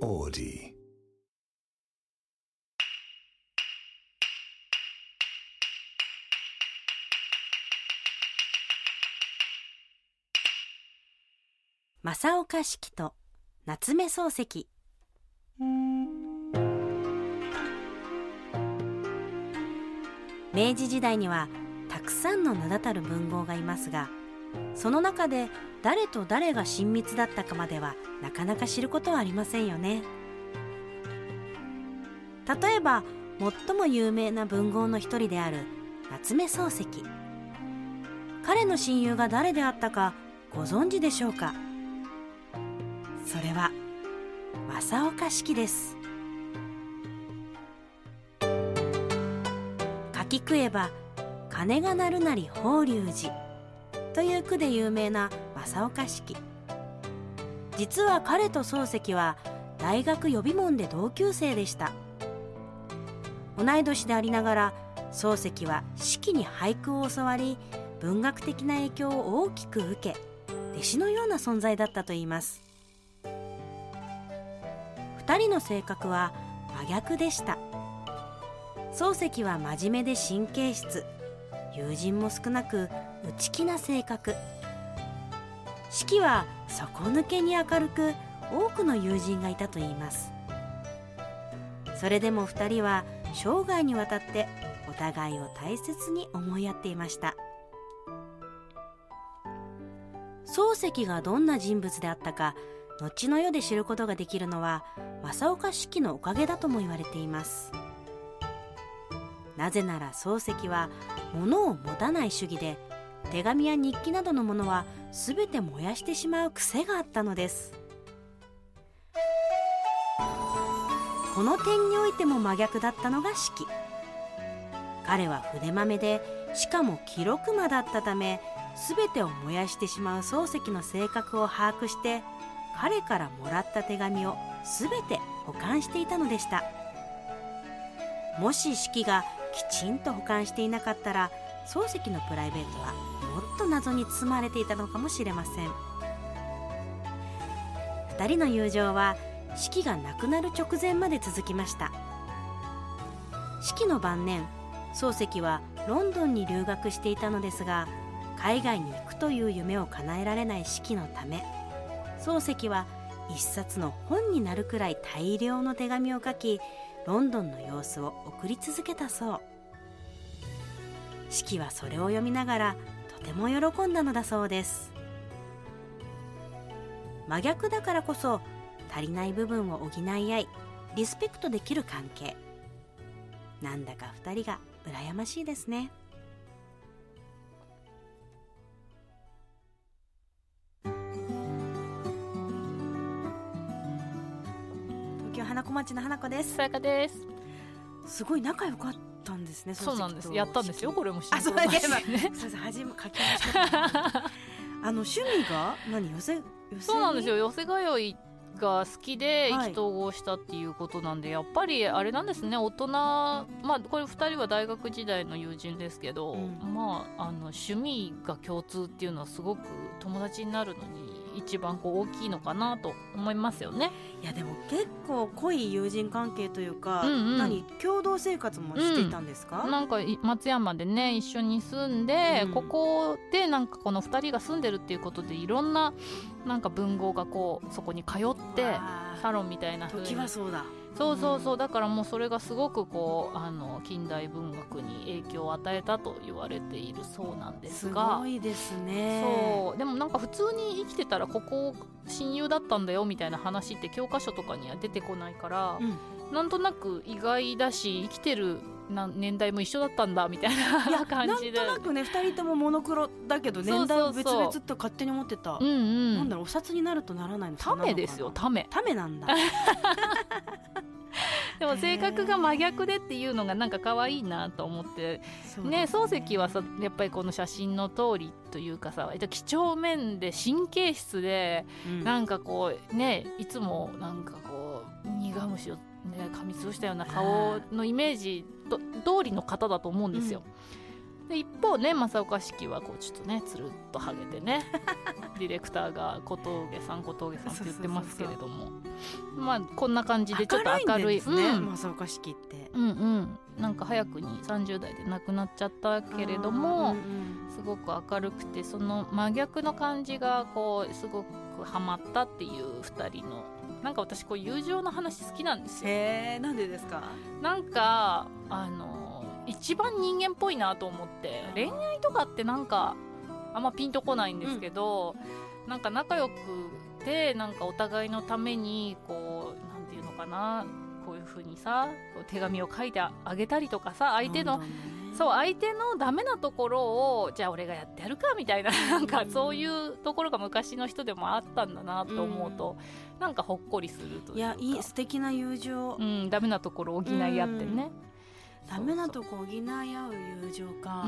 Audi. 正岡子規と夏目漱石明治時代にはたくさんの名だたる文豪がいますがその中で誰と誰が親密だったかまではなかなか知ることはありませんよね。例えば最も有名な文豪の一人である夏目漱石。彼の親友が誰であったかご存知でしょうか？それは正岡子規です。書き食えば鐘が鳴るなり法隆寺。という句で有名な正岡子規実は彼と漱石は大学予備門で同級生でした。同い年でありながら漱石は子規に俳句を教わり文学的な影響を大きく受け弟子のような存在だったといいます。二人の性格は真逆でした。漱石は真面目で神経質。友人も少なく内気な性格。四季は底抜けに明るく多くの友人がいたといいます。それでも二人は生涯にわたってお互いを大切に思いやっていました。漱石がどんな人物であったか後の世で知ることができるのは正岡子規のおかげだとも言われています。なぜなら漱石は物を持たない主義で手紙や日記などのものは全て燃やしてしまう癖があったのです。この点においても真逆だったのが四季彼は筆まめでしかも記録魔だったため全てを燃やしてしまう漱石の性格を把握して彼からもらった手紙を全て保管していたのでした。もし四季がきちんと保管していなかったら漱石のプライベートはもっと謎に包まれていたのかもしれません。2人の友情は四季が亡くなる直前まで続きました。四季の晩年漱石はロンドンに留学していたのですが海外に行くという夢を叶えられない四季のため漱石は一冊の本になるくらい大量の手紙を書きロンドンの様子を送り続けたそう。四季はそれを読みながらとても喜んだのだそうです。真逆だからこそ足りない部分を補い合いリスペクトできる関係。なんだか二人が羨ましいですね。京花子町の花子ですさやかです。すごい仲良かったんですねそうなんです。やったんですよ。これもあ、そうだけね。初め書きました。あの趣味が何寄せそうなんですよ。寄せ通いが好きではい意気投合したっていうことなんで、やっぱりあれなんですね。大人、まあこれ二人は大学時代の友人ですけど、うんまああの趣味が共通っていうのはすごく友達になるのに一番こう大きいのかなと思いますよね。いやでも結構濃い友人関係というか、うんうん何共同生活もしていたんですか？なんかい松山でね一緒に住んで、うんここでなんかこの2人が住んでるっていうことでいろんななんか文豪がこうそこに通ってサロンみたいな風に時はそうだ。そうそうそうだからもうそれがすごくこうあの近代文学に影響を与えたと言われているそうなんですすがごいですね。そうでもなんか普通に生きてたらここ親友だったんだよみたいな話って教科書とかには出てこないから、うんなんとなく意外だし生きてるな年代も一緒だったんだみたいな感じでなんとなくね二人ともモノクロだけど年代は別々と勝手に思ってた。うんうんなんだろうお札になるとならないのためですよ。ためためなんだ。でも性格が真逆でっていうのがなんか可愛いなと思って。ね。漱石はさやっぱりこの写真の通りというかさ几帳面で神経質で、うん。なんかこうねいつもなんかこう苦虫をね噛みつぶしたような顔のイメージと通りの方だと思うんですよ。で一方ね正岡式はこうちょっとねつるっとハゲてね ディレクターが小峠さん小峠さんって言ってますけれども。まあこんな感じでちょっと明るい明るいんですね、うん。正岡式って。うんうん。なんか早くに30代で亡くなっちゃったけれども、うんうん。すごく明るくてその真逆の感じがこうすごくハマったっていう2人のなんか私こう友情の話好きなんですよ。へえなんでですか？なんかあの一番人間っぽいなと思って恋愛とかってなんかあんまピンとこないんですけど、なんか仲良くてなんかお互いのためにこうなんていうのかなこういう風にさこう手紙を書いてあげたりとかさ相手のね。そう相手のダメなところをじゃあ俺がやってやるかみたいななんかそういうところが昔の人でもあったんだなと思うと、なんかほっこりするというか。いやいい素敵な友情、うん、ダメなところを補い合ってね、ダメなとこ補い合う友情か、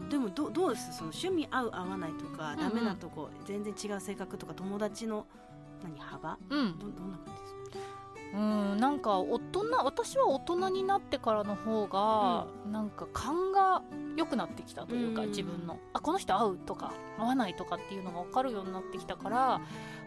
うん。でもどどうです？その趣味合う合わないとか、うんうん。ダメなとこ全然違う性格とか友達の何幅？うん。どどんな感じですか？うん、なんか大人私は大人になってからの方が、なんか勘が良くなってきたというか、うん。自分の。あこの人合うとか合わないとかっていうのが分かるようになってきたから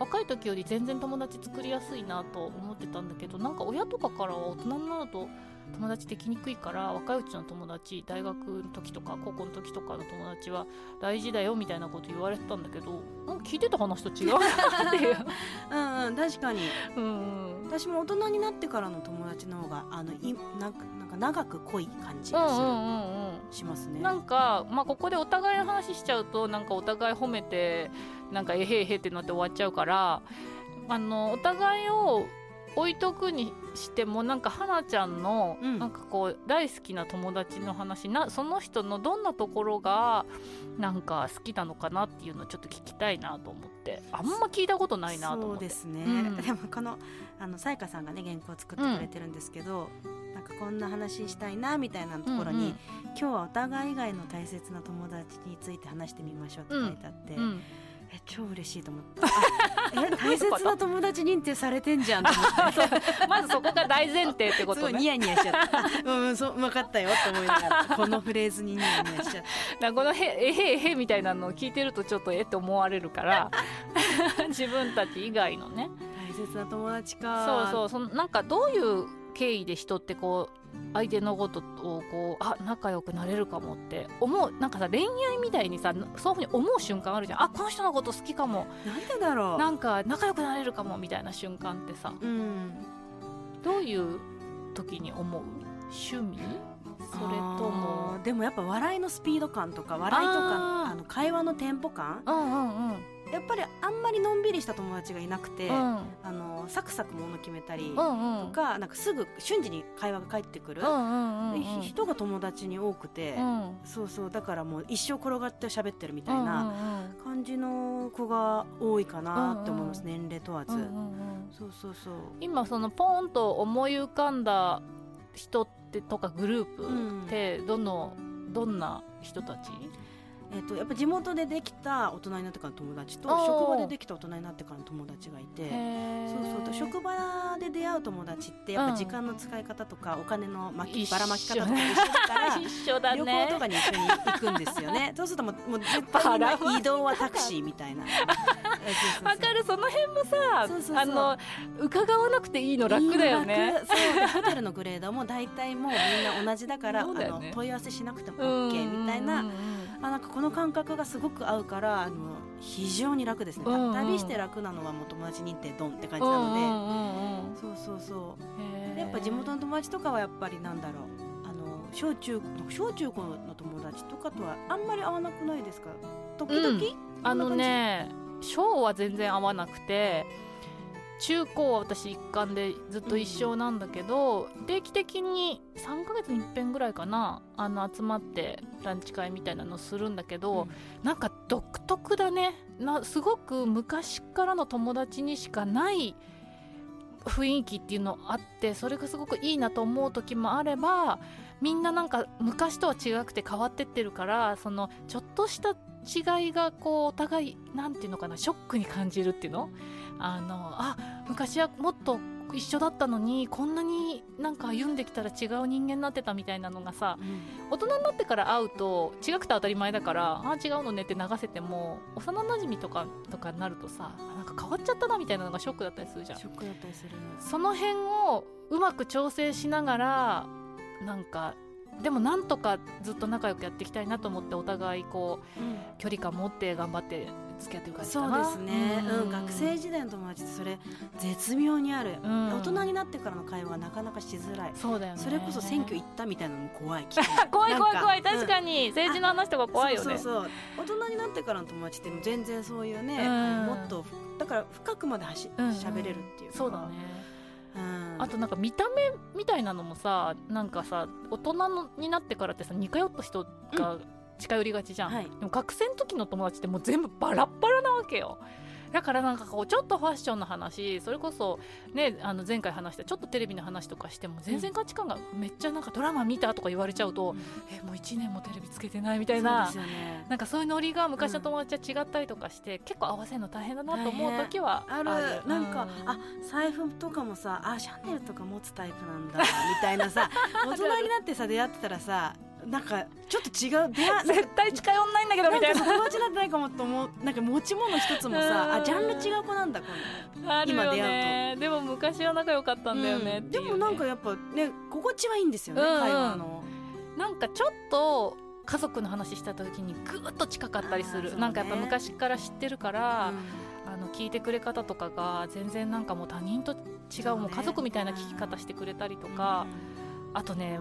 若い時より全然友達作りやすいなと思ってたんだけどなんか親とかからは大人になると友達できにくいから若いうちの友達大学の時とか高校の時とかの友達は大事だよみたいなこと言われてたんだけどなんか聞いてた話と違うなっていう。うんうん確かに。うん私も大人になってからの友達の方があのいなんかなんか長く濃い感じがする、うんうんうんうん。しますね。なんか、まあ、ここでお互いの話しちゃうとなんかお互い褒めてなんかえへえへってなって終わっちゃうからあのお互いを置いとくにしてもなんか花ちゃんの、うん。なんかこう大好きな友達の話なその人のどんなところがなんか好きなのかなっていうのをちょっと聞きたいなと思って。あんま聞いたことないなと思って。そうですね、うん。でもこのあのさやかさんがね原稿を作ってくれてるんですけど、なんかこんな話したいなみたいなところに、今日はお互い以外の大切な友達について話してみましょうって書いてあって、うんうんえ超嬉しいと思って。あえ 大切な友達認定されてんじゃんと思って。まずそこが大前提ってことね。いニヤニヤしちゃった。うんうんそう分かったよって思いながらこのフレーズにニヤニヤしちゃったこのへえへえへみたいなのを聞いてるとちょっとえって思われるから。自分たち以外のね。大切な友達か。そうそうそのなんかどういう経緯で人ってこう相手のことをこうあ仲良くなれるかもって思うなんかさ恋愛みたいにさそういうふうに思う瞬間あるじゃん。あこの人のこと好きかも。なんでだろう。なんか仲良くなれるかもみたいな瞬間ってさ。うん。どういう時に思う？趣味？それとも。でもやっぱ笑いのスピード感とか笑いとかあの会話のテンポ感うんうんうんやっぱりあんまりのんびりした友達がいなくて、うん。あのサクサクもの決めたりうんうん。とか,、なんかすぐ瞬時に会話が返ってくる、うんうん人が友達に多くて、うん。そうそうだからもう一生転がって喋ってるみたいうんな感じの子が多いかなって思います、うん。年齢問わず、うんうんうん。そうそうそう。今そのポーンと思い浮かんだ人ってとかグループってどの、どんな人たち？えっとやっぱ地元でできた大人になってからの友達と職場でできた大人になってからの友達がいてそうそう職場で出会う友達ってやっぱ時間の使い方とかお金の巻きばらまき方とか一緒だから 旅行とかに一緒に行くんですよね。そうするともうもう絶対移動はタクシーみたいな。わかる。その辺もさそうそうそう。あの伺わなくていいの楽だよね。楽。そう。でホテルのグレードも大体もうみんな同じだからね。あの問い合わせしなくてもうん OK みたいなあなんかこの感覚がすごく合うからあの非常に楽ですね、うんうん。旅して楽なのはもう友達認定ドンって感うんじなので、うんうんうんそうそうそう。やっぱ地元の友達とかはやっぱりなんだろう。あの小中小中高の友達とかとはあんまり合わなくないですか？時々、うん。あのね小は全然合わなくて中高は私一貫でずっと一緒なんだけど、定期的に3ヶ月に一遍ぐらいかなあの集まってランチ会みたいなのするんだけど、うん。なんか独特だね。なすごく昔からの友達にしかない雰囲気っていうのあってそれがすごくいいなと思う時もあればみんななんか昔とは違くて変わってってるからそのちょっとした違いがこうお互いなんていうのかなショックに感じるっていうの？あのあ昔はもっと一緒だったのにこんなになんか歩んできたら違う人間になってたみたいなのがさ大人になってから会うと違くて当たり前だからああ違うのねって流せても幼なじみとかとかになるとさなんか変わっちゃったなみたいなのがショックだったりするじゃん。ショックだったりする。その辺をうまく調整しながらなんかでもなんとかずっと仲良くやっていきたいなと思ってお互いこう距離感持って頑張って付き合ってる感じかな。そうですね、うん学生時代の友達ってそれ絶妙にある、うん。大人になってからの会話がなかなかしづらい。そうだよね。それこそ選挙行ったみたいなのも怖い 怖い怖い怖い。確かに。政治の話とか怖いよね。そうそうそう。大人になってからの友達って全然そういうね、うん。もっとだから深くまではしうん。うん喋、れるっていうか。そうだね。うん、あとなんか見た目みたいなのもさなんかさ大人のになってからってさ似通った人が近寄りがちじゃん、はい。でも学生の時の友達ってもう全部バラッバラなわけよだからなんかこうちょっとファッションの話それこそねあの前回話したちょっとテレビの話とかしても全然価値観がめっちゃなんかドラマ見たとか言われちゃうと、うん。えもう1年もテレビつけてないみたいそうなね。なんかそういうノリが昔の友達は違ったりとかして、結構合わせるの大変だなと思う時はああるる。なんか、うん。あ財布とかもさあシャネルとか持つタイプなんだみたいなさ大人になってさ出会ってたらさなんかちょっと違う 絶対近寄んないんだけどみたいな。友達になってないかもと思うなんか持ち物一つもさ うん。あジャンル違う子なんだこ今出ねでも昔は仲良かったのんだよね、うん。でもなんかやっぱね心地はいいんですよね、うんうん。会話の。なんかちょっと家族の話した時にぐーっと近かったりする、ねなんかやっぱ昔から知ってるから、うんあの聞いてくれ方とかが全然なんかもう他人と違うねもう家族みたいな聞き方してくれたりとか、あとね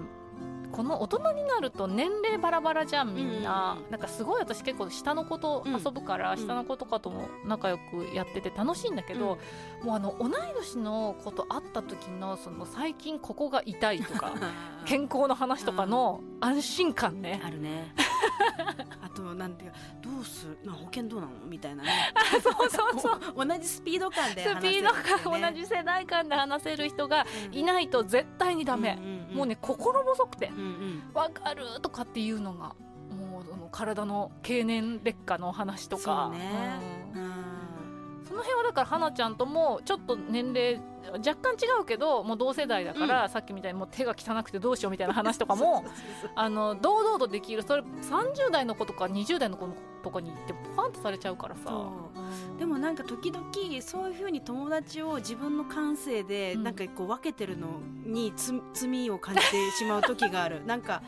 この大人になると年齢バラバラじゃんみんな、うんなんかすごい私結構下の子と遊ぶから、うん。下の子とかとも仲良くやってて楽しいんだけど、もうあの同い年の子と会った時のその最近ここが痛いとか 健康の話とかの安心感ね、あるね。あとなんていうかどうする？な保険どうなの？みたいなね。そうそうそう。同じスピード感でス話せるピード感同じ世代間で話せる人がいないと絶対にダメ、もうね心細くて。うんうん「わかる」とかっていうのがもうその体の経年劣化の話とか。そうね。うん。うん。その辺はだから花ちゃんともちょっと年齢若干違うけどもう同世代だから、さっきみたいにもう手が汚くてどうしようみたいな話とかも あの堂々とできる。それ30代の子とか20代の子とかに言ってポカンとされちゃうからさでもなんか時々そういうふうに友達を自分の感性でうん。なんかこう分けてるのにつ罪を感じてしまう時がある。なんか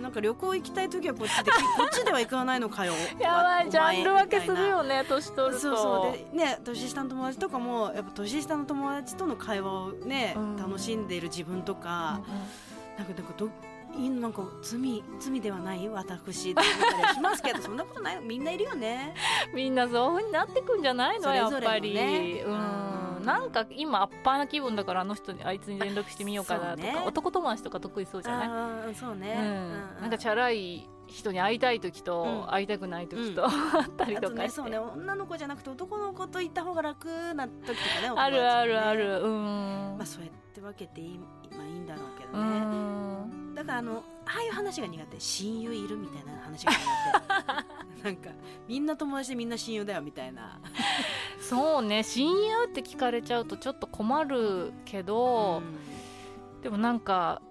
なんか旅行行きたい時はこっちでこっちでは行かないのかよ。やばいおジャンル分けするよね年取ると。そうそう。でね年下の友達とかもやっぱ年下の友達との会話をね、うん。楽しんでいる自分とうんか、うん。なんかなんかどなんか罪罪ではない私って思ったりしますけどそんなことないみんないるよね。みんなそういう風になってくんじゃないのやっぱり、ねううん。んなんか今アッパーな気分だからあの人にあいつに連絡してみようかなとか、ね。男友達とか得意そうじゃない、そうね、うん、なんかチャラい人に会いたい時とうん。会いたくない時と、うあったりあとかねそうね。女の子じゃなくて男の子と行った方が楽な時とかねあるあるある。うん、まあそうやって分けていい,、まあ、いいんだろうけうどね、んだからあのああいう話が苦手。親友いるみたいな話が苦手。なんかみんな友達でみんな親友だよみたいな。そうね。親友って聞かれちゃうとちょっと困るけど、でもなんか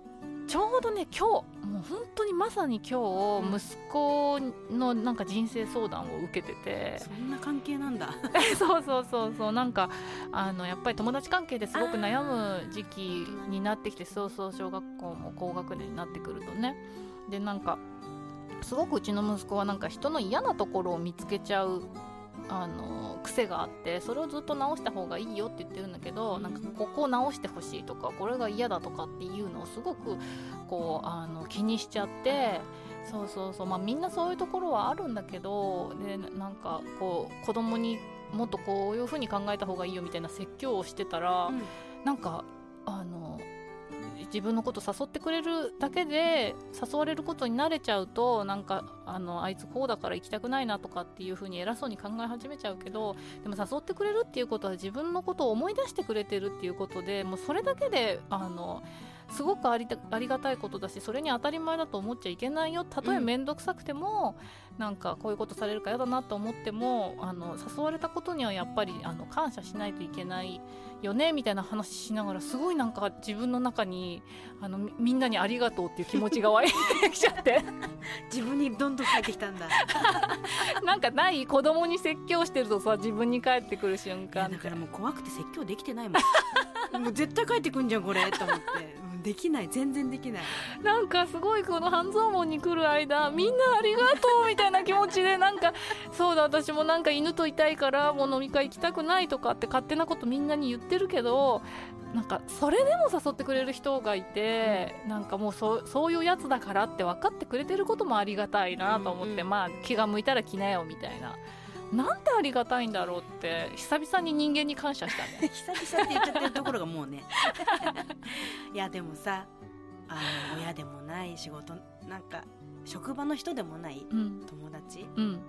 ちょうどね今日もう本当にまさに今うん日息子のなんか人生相談を受けてて、そんな関係なんだ。そうそうそうそう。なんかあのやっぱり友達関係ですごく悩む時期になってきてそうそう小学校も高学年になってくるとね。でなんかすごくうちの息子はなんか人の嫌なところを見つけちゃうあの癖があってそれをずっと直した方がいいよって言ってるんだけどなんかここを直してほしいとかこれが嫌だとかっていうのをすごくこうあの気にしちゃってそうそうそうまあみんなそういうところはあるんだけどでなんかこう子供にもっとこういうふうに考えた方がいいよみたいな説教をしてたら、うん。なんかあの自分のこと誘ってくれるだけで誘われることに慣れちゃうとなんかあのあいつこうだから行きたくないなとかっていうふうに偉そうに考え始めちゃうけどでも誘ってくれるっていうことは自分のことを思い出してくれてるっていうことでもうそれだけであのすごくありたありがたいことだしそれに当たり前だと思っちゃいけないよ。たとえ面倒くさくても、うん、なんかこういうことされるか嫌だなと思ってもあの誘われたことにはやっぱりあの感謝しないといけないよねみたいな話しながらすごいなんか自分の中にあのみんなにありがとうっていう気持ちが湧いてきちゃって。自分にどんどん返ってきたんだ。なんかない子供に説教してるとさ自分に返ってくる瞬間だからもう怖くて説教できてないもん。もう絶対帰ってくんじゃんこれと思ってできない。全然できない。なんかすごいこの半蔵門に来る間みんなありがとうみたいな気持ちでなんかそうだ私もなんか犬といたいからもう飲み会行きたくないとかって勝手なことみんなに言ってるけどなんかそれでも誘ってくれる人がいて、うん、なんかもうそそういうやつだからって分かってくれてることもありがたいなと思って、うんうん、まあ気が向いたら来なよみたいな。なんてありがたいんだろうって久々に人間に感謝したね。久々って言っちゃってるところがもうね。いやでもさあの親でもない仕事なんか職場の人でもない友達、うん、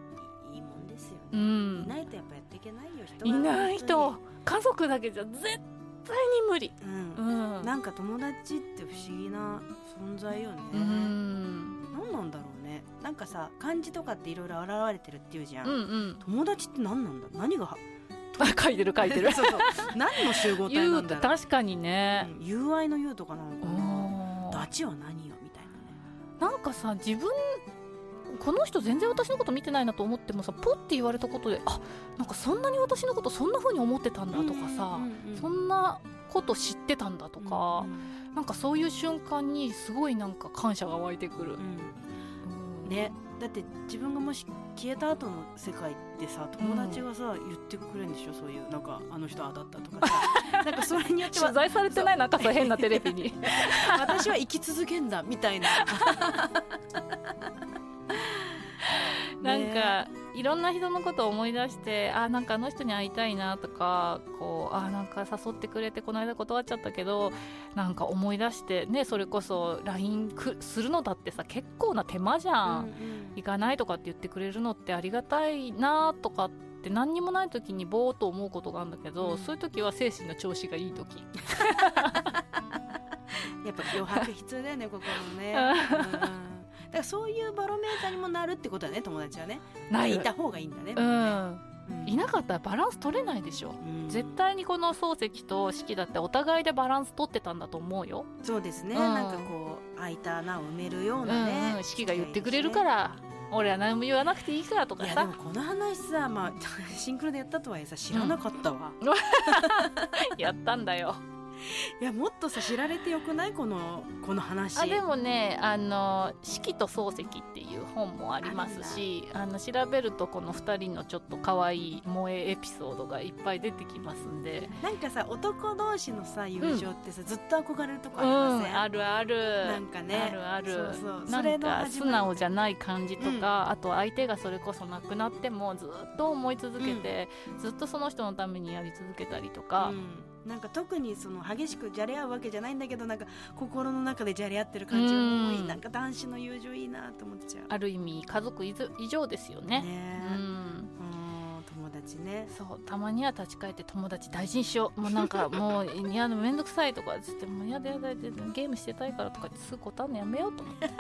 いいもんですよね、うん、いないとやっぱやっていけないよ人いない人。家族だけじゃ絶対に無理、うん、うん、なんか友達って不思議な存在よね、うん、何なんだろうなんかさ漢字とかっていろいろ現れてるっていうじゃん、うんうん、友達って何なんだ？何が書いてる書いてる。そうそう。何の集合体なんだろう。確かにね、うん、友愛の友とかなのかな。ダチは何よ？みたいなね。なんかさ自分この人全然私のこと見てないなと思ってもさポッて言われたことであなんかそんなに私のことそんな風に思ってたんだとかさ、そんなこと知ってたんだとか、うんうん、なんかそういう瞬間にすごいなんか感謝が湧いてくる、うん。ね。だって自分がもし消えた後の世界ってさ友達がさ、うん、言ってくれるんでしょ？そういうなんかあの人あだったとかさ。なんかそれによっては取材されてないなんかさ変なテレビに。私は生き続けんだみたいななんかいろんな人のことを思い出してあなんかあの人に会いたいなとかこうあなんか誘ってくれてこの間断っちゃったけどなんか思い出してねそれこそ LINE するのだってさ結構な手間じゃん、うんうん、行かないとかって言ってくれるのってありがたいなとかって何にもない時にぼーっと思うことがあるんだけど、うん、そういう時は精神の調子がいい時。やっぱ余白必要だよね 心のね、うんからそういうバロメーターにもなるってことだね友達はね。ないた方がいいんだね、うん。いなかったらバランス取れないでしょ、うん、絶対にこの漱石と式だってお互いでバランス取ってたんだと思うよ。そうですね、うん、なんかこう空いた穴を埋めるようなね、うん、式が言ってくれるから俺は何も言わなくていいからとかさ。でもこの話さ、まあ、シンクロでやったとはいえさ知らなかったわ、やったんだよいやもっとさ知られてよくない？このこの話。あでもね「あの四季と漱石」っていう本もありますしあの調べるとこの2人のちょっと可愛い萌えエピソードがいっぱい出てきますんで。なんかさ男同士のさ友情ってさ、うん、ずっと憧れるとこありません、うん、あるある。なんかね。あるある。そうそう。か素直じゃない感じとか、うん、あと相手がそれこそ亡くなってもずっと思い続けて、ずっとその人のためにやり続けたりとか、なんか特にその激しくじゃれ合うわけじゃないんだけどなんか心の中でじゃれ合ってる感じがもういいなんか男子の友情いいなと思っちゃう。ある意味家族以上ですよね。ねうん。友達ね。そうたまには立ち返って友達大事にしよう。もうなんか もういや面倒くさいとかつってもうやだやだゲームしてたいからとかすぐ答えるのやめようと思って。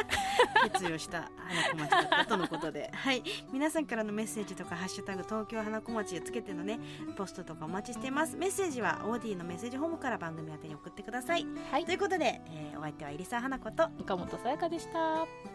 決意をした花子町だったとのことで。はい。皆さんからのメッセージとか「ハッシュタグ東京花子町」をつけてのねポストとかお待ちしています。メッセージはオーディのメッセージホームから番組宛に送ってください、はい、ということで、えー、お相手は入澤花子と岡本さやかでした